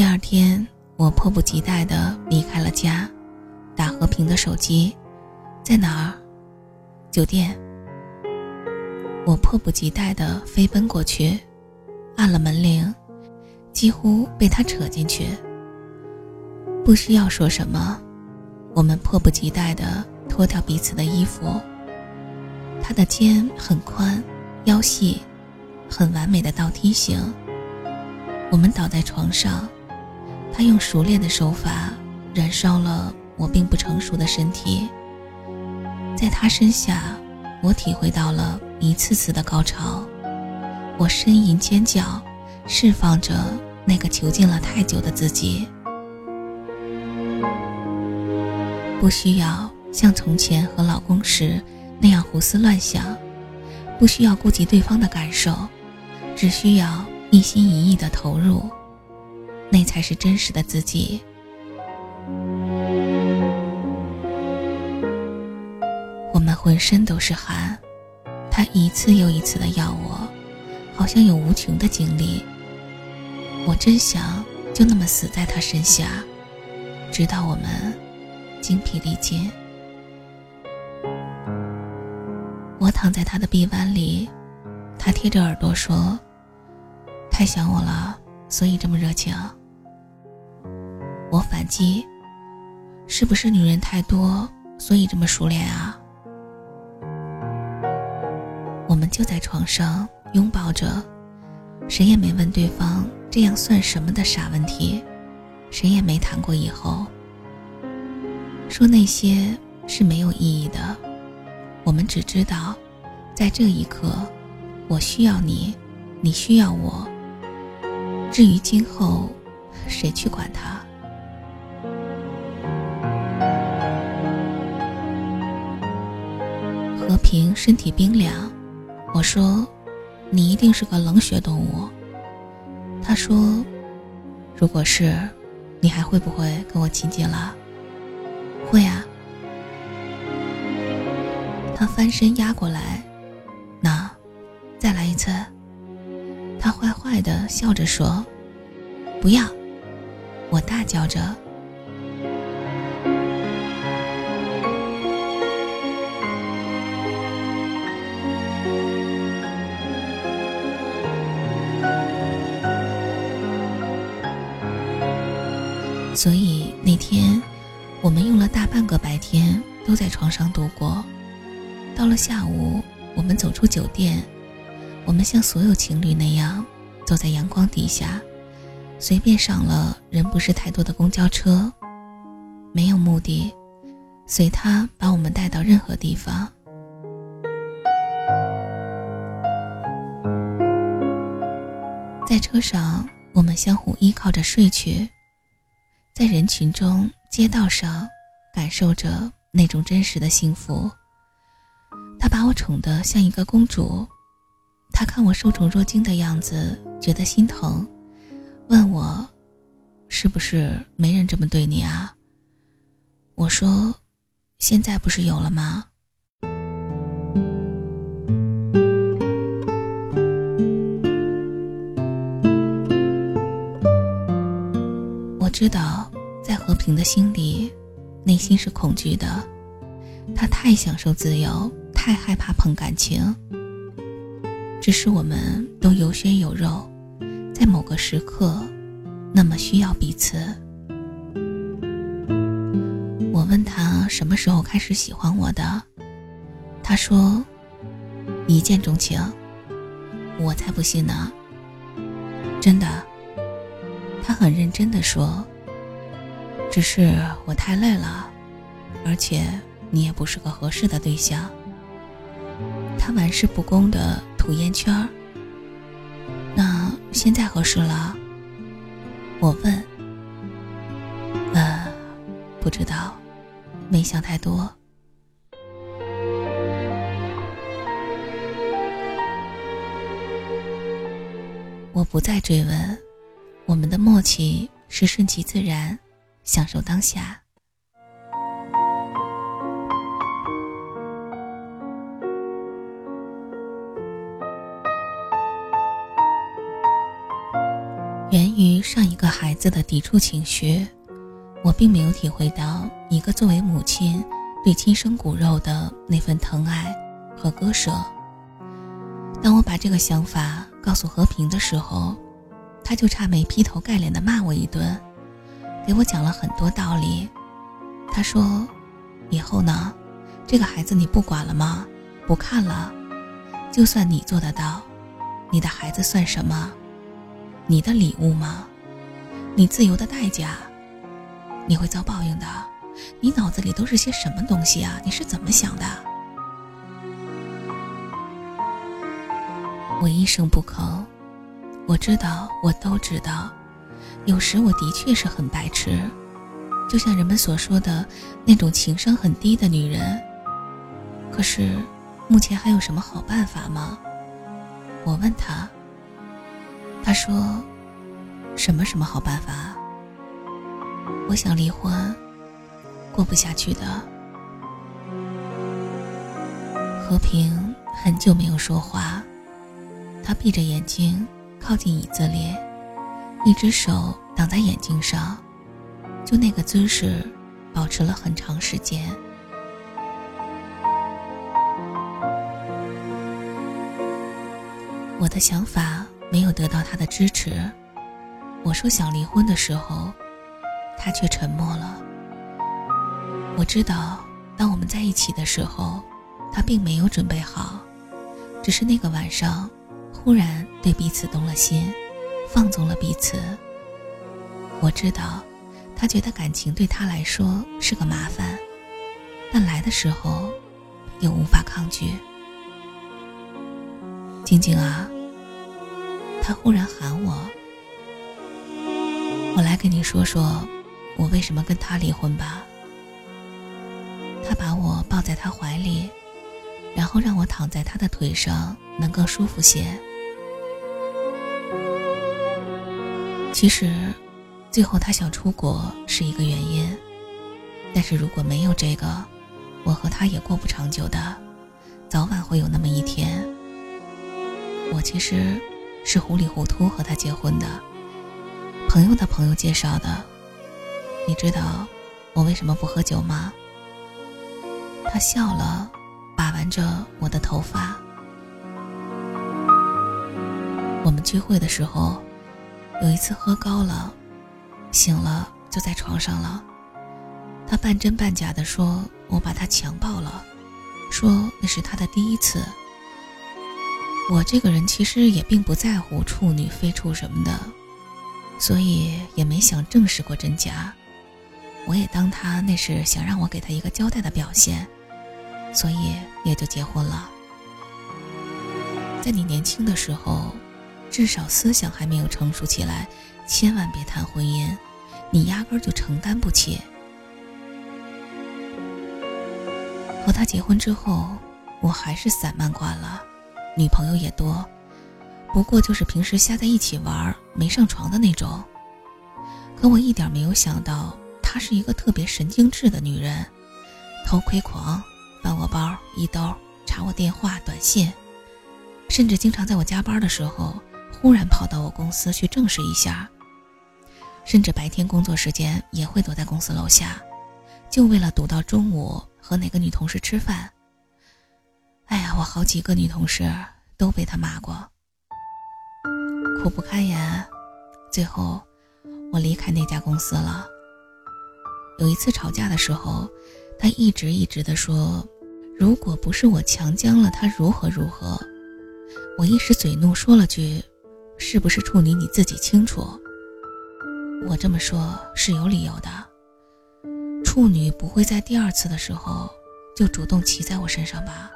第二天，我迫不及待地离开了家，打和平的手机，在哪儿？酒店。我迫不及待地飞奔过去，按了门铃，几乎被他扯进去。不需要说什么，我们迫不及待地脱掉彼此的衣服。他的肩很宽，腰细，很完美的倒梯形。我们倒在床上，他用熟练的手法燃烧了我并不成熟的身体。在他身下，我体会到了一次次的高潮。我呻吟尖叫，释放着那个囚禁了太久的自己。不需要像从前和老公时那样胡思乱想，不需要顾及对方的感受，只需要一心一意的投入，那才是真实的自己。我们浑身都是汗，他一次又一次的要我，好像有无穷的精力。我真想就那么死在他身下，直到我们。精疲力尽，我躺在他的臂弯里，他贴着耳朵说：“太想我了，所以这么热情。”我反击：“是不是女人太多，所以这么熟练啊？”我们就在床上拥抱着，谁也没问对方这样算什么的傻问题，谁也没谈过以后。说那些是没有意义的，我们只知道，在这一刻，我需要你，你需要我。至于今后，谁去管他？平身体冰凉，我说，你一定是个冷血动物。他说，如果是，你还会不会跟我亲近了？会啊，他翻身压过来，那，再来一次。他坏坏的笑着说：“不要！”我大叫着。所以那天。我们用了大半个白天都在床上度过，到了下午，我们走出酒店，我们像所有情侣那样，走在阳光底下，随便上了人不是太多的公交车，没有目的，随他把我们带到任何地方。在车上，我们相互依靠着睡去，在人群中。街道上，感受着那种真实的幸福。他把我宠得像一个公主，他看我受宠若惊的样子，觉得心疼，问我：“是不是没人这么对你啊？”我说：“现在不是有了吗？”我知道。平的心里，内心是恐惧的。他太享受自由，太害怕碰感情。只是我们都有血有肉，在某个时刻，那么需要彼此。我问他什么时候开始喜欢我的，他说一见钟情。我才不信呢。真的，他很认真的说。只是我太累了，而且你也不是个合适的对象。他玩世不恭的吐烟圈儿。那现在合适了？我问。呃，不知道，没想太多。我不再追问，我们的默契是顺其自然。享受当下。源于上一个孩子的抵触情绪，我并没有体会到一个作为母亲对亲生骨肉的那份疼爱和割舍。当我把这个想法告诉和平的时候，他就差没劈头盖脸的骂我一顿，给我讲了很多道理。他说：“以后呢，这个孩子你不管了吗？不看了？就算你做得到，你的孩子算什么？”你的礼物吗？你自由的代价？你会遭报应的。你脑子里都是些什么东西啊？你是怎么想的？我一声不吭。我知道，我都知道。有时我的确是很白痴，就像人们所说的那种情商很低的女人。可是，目前还有什么好办法吗？我问他。他说：“什么什么好办法？我想离婚，过不下去的。”和平很久没有说话，他闭着眼睛靠近椅子里，一只手挡在眼睛上，就那个姿势，保持了很长时间。我的想法。没有得到他的支持，我说想离婚的时候，他却沉默了。我知道，当我们在一起的时候，他并没有准备好，只是那个晚上，忽然对彼此动了心，放纵了彼此。我知道，他觉得感情对他来说是个麻烦，但来的时候，又无法抗拒。静静啊。他忽然喊我：“我来跟你说说，我为什么跟他离婚吧。”他把我抱在他怀里，然后让我躺在他的腿上，能更舒服些。其实，最后他想出国是一个原因，但是如果没有这个，我和他也过不长久的，早晚会有那么一天。我其实。是糊里糊涂和他结婚的，朋友的朋友介绍的。你知道我为什么不喝酒吗？他笑了，把玩着我的头发。我们聚会的时候，有一次喝高了，醒了就在床上了。他半真半假的说我把他强暴了，说那是他的第一次。我这个人其实也并不在乎处女非处什么的，所以也没想证实过真假。我也当他那是想让我给他一个交代的表现，所以也就结婚了。在你年轻的时候，至少思想还没有成熟起来，千万别谈婚姻，你压根儿就承担不起。和他结婚之后，我还是散漫惯了。女朋友也多，不过就是平时瞎在一起玩，没上床的那种。可我一点没有想到，她是一个特别神经质的女人，偷窥狂，翻我包、衣兜、查我电话、短信，甚至经常在我加班的时候，忽然跑到我公司去证实一下。甚至白天工作时间也会躲在公司楼下，就为了堵到中午和哪个女同事吃饭。哎呀，我好几个女同事都被他骂过，苦不堪言。最后，我离开那家公司了。有一次吵架的时候，他一直一直的说：“如果不是我强将了他，如何如何。”我一时嘴怒，说了句：“是不是处女你自己清楚。”我这么说是有理由的。处女不会在第二次的时候就主动骑在我身上吧？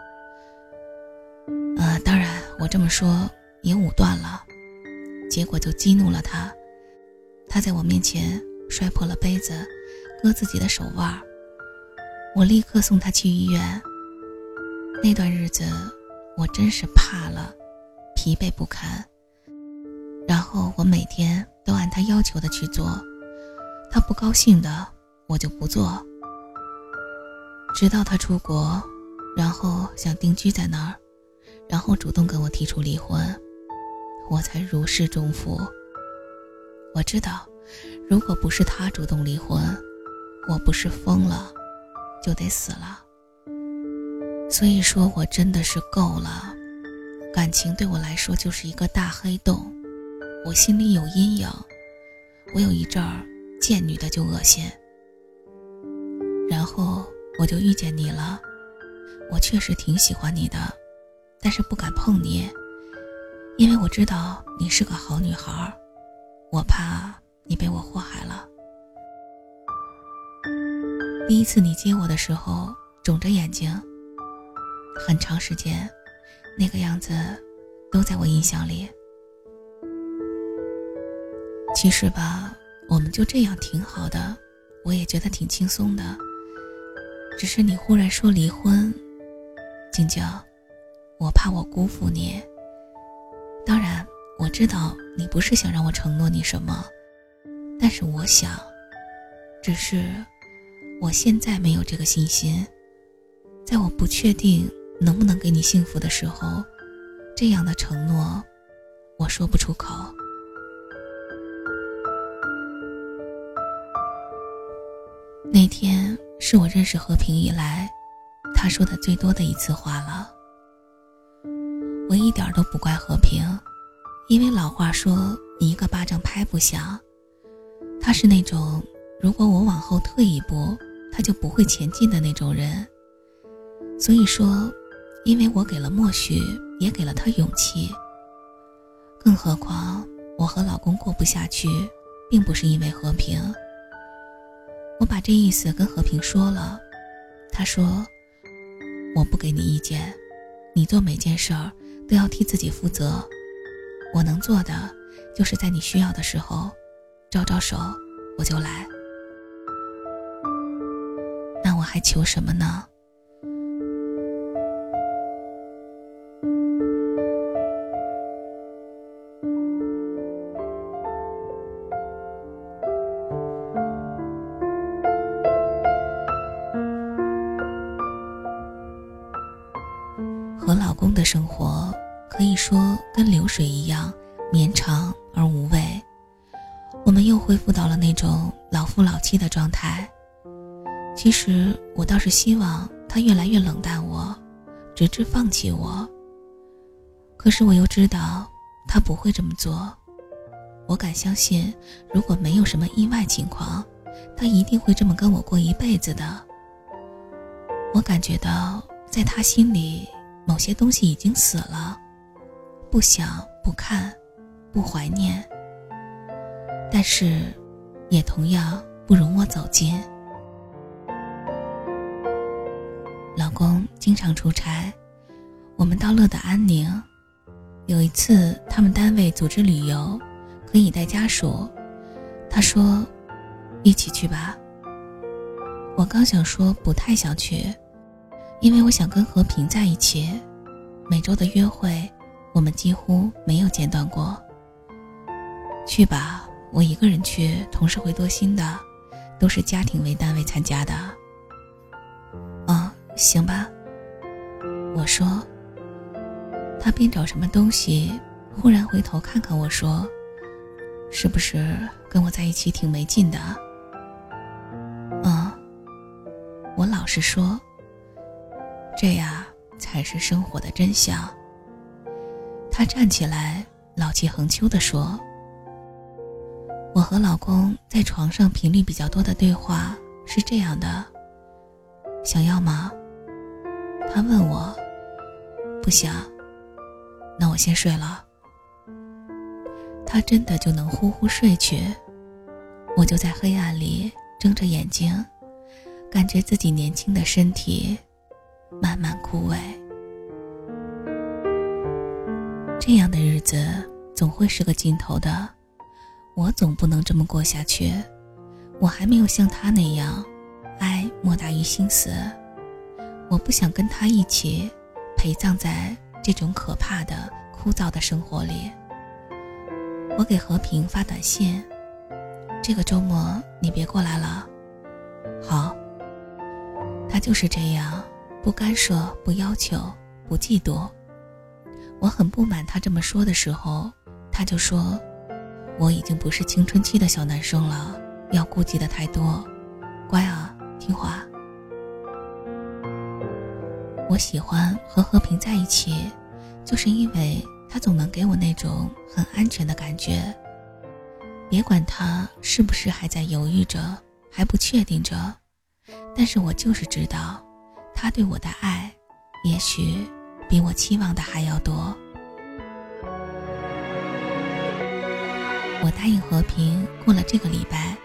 呃，当然，我这么说也武断了，结果就激怒了他。他在我面前摔破了杯子，割自己的手腕。我立刻送他去医院。那段日子，我真是怕了，疲惫不堪。然后我每天都按他要求的去做，他不高兴的，我就不做。直到他出国，然后想定居在那儿。然后主动跟我提出离婚，我才如释重负。我知道，如果不是他主动离婚，我不是疯了，就得死了。所以说我真的是够了，感情对我来说就是一个大黑洞，我心里有阴影，我有一阵儿见女的就恶心。然后我就遇见你了，我确实挺喜欢你的，但是不敢碰你，因为我知道你是个好女孩。我怕你被我祸害了。第一次你接我的时候，肿着眼睛，很长时间，那个样子都在我印象里。其实吧，我们就这样挺好的，我也觉得挺轻松的。只是你忽然说离婚，静静，我怕我辜负你。当然。我知道你不是想让我承诺你什么，但是我想，只是我现在没有这个信心。在我不确定能不能给你幸福的时候，这样的承诺我说不出口。那天是我认识和平以来，他说的最多的一次话了。我一点都不怪和平。因为老话说你“一个巴掌拍不响”，他是那种如果我往后退一步，他就不会前进的那种人。所以说，因为我给了默许，也给了他勇气。更何况我和老公过不下去，并不是因为和平。我把这意思跟和平说了，他说：“我不给你意见，你做每件事儿都要替自己负责。”我能做的，就是在你需要的时候，招招手，我就来。那我还求什么呢？生活。可以说跟流水一样绵长而无味。我们又恢复到了那种老夫老妻的状态。其实我倒是希望他越来越冷淡我，直至放弃我。可是我又知道他不会这么做。我敢相信，如果没有什么意外情况，他一定会这么跟我过一辈子的。我感觉到在他心里，某些东西已经死了。不想不看，不怀念，但是，也同样不容我走近。老公经常出差，我们到乐得安宁。有一次，他们单位组织旅游，可以带家属。他说：“一起去吧。”我刚想说不太想去，因为我想跟和平在一起，每周的约会。我们几乎没有间断过。去吧，我一个人去，同事会多心的，都是家庭为单位参加的。嗯，行吧。我说。他边找什么东西，忽然回头看看我说：“是不是跟我在一起挺没劲的？”嗯，我老实说。这样，才是生活的真相。他站起来，老气横秋地说：“我和老公在床上频率比较多的对话是这样的。想要吗？”他问我：“不想。”那我先睡了。他真的就能呼呼睡去，我就在黑暗里睁着眼睛，感觉自己年轻的身体慢慢枯萎。这样的日子总会是个尽头的，我总不能这么过下去。我还没有像他那样，爱莫大于心死。我不想跟他一起陪葬在这种可怕的、枯燥的生活里。我给和平发短信：“这个周末你别过来了。”好。他就是这样，不干涉，不要求，不嫉妒。我很不满他这么说的时候，他就说：“我已经不是青春期的小男生了，要顾忌的太多。乖啊，听话。我喜欢和和平在一起，就是因为他总能给我那种很安全的感觉。别管他是不是还在犹豫着，还不确定着，但是我就是知道，他对我的爱，也许比我期望的还要多。我答应和平，过了这个礼拜，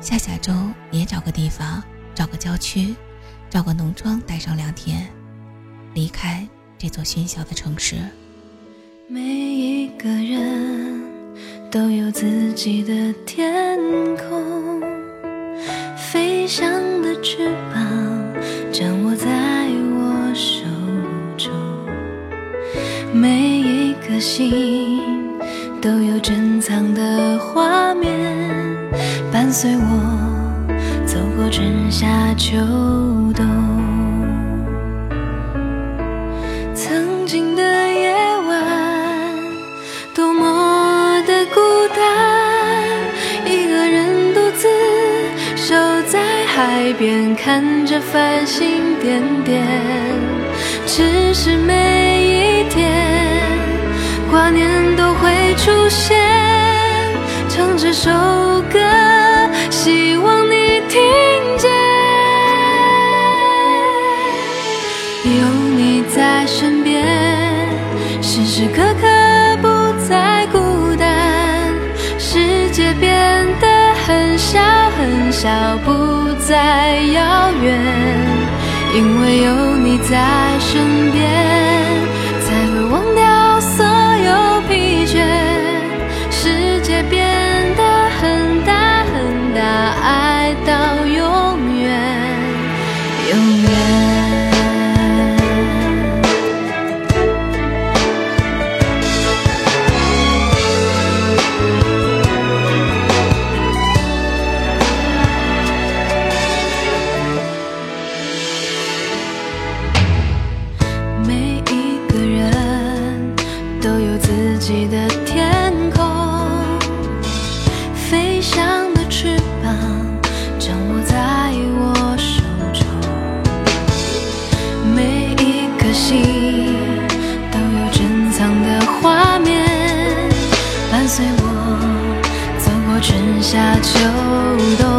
下下周也找个地方，找个郊区，找个农庄待上两天，离开这座喧嚣的城市。每一个人都有自己的天空，飞翔的翅膀心。都有珍藏的画面，伴随我走过春夏秋冬。曾经的夜晚，多么的孤单，一个人独自守在海边，看着繁星点点。只是每一天，挂念都会。出现，唱这首歌，希望你听见。有你在身边，时时刻刻不再孤单。世界变得很小很小，不再遥远，因为有你在身春夏秋冬，